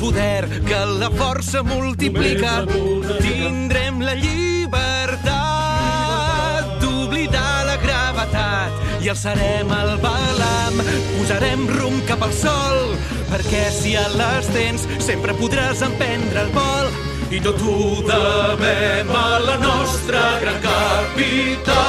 poder que la força multiplica. Tindrem la llibertat d'oblidar la gravetat i alçarem el balam, posarem rumb cap al sol, perquè si a les tens sempre podràs emprendre el vol. I tot ho devem a la nostra gran capital.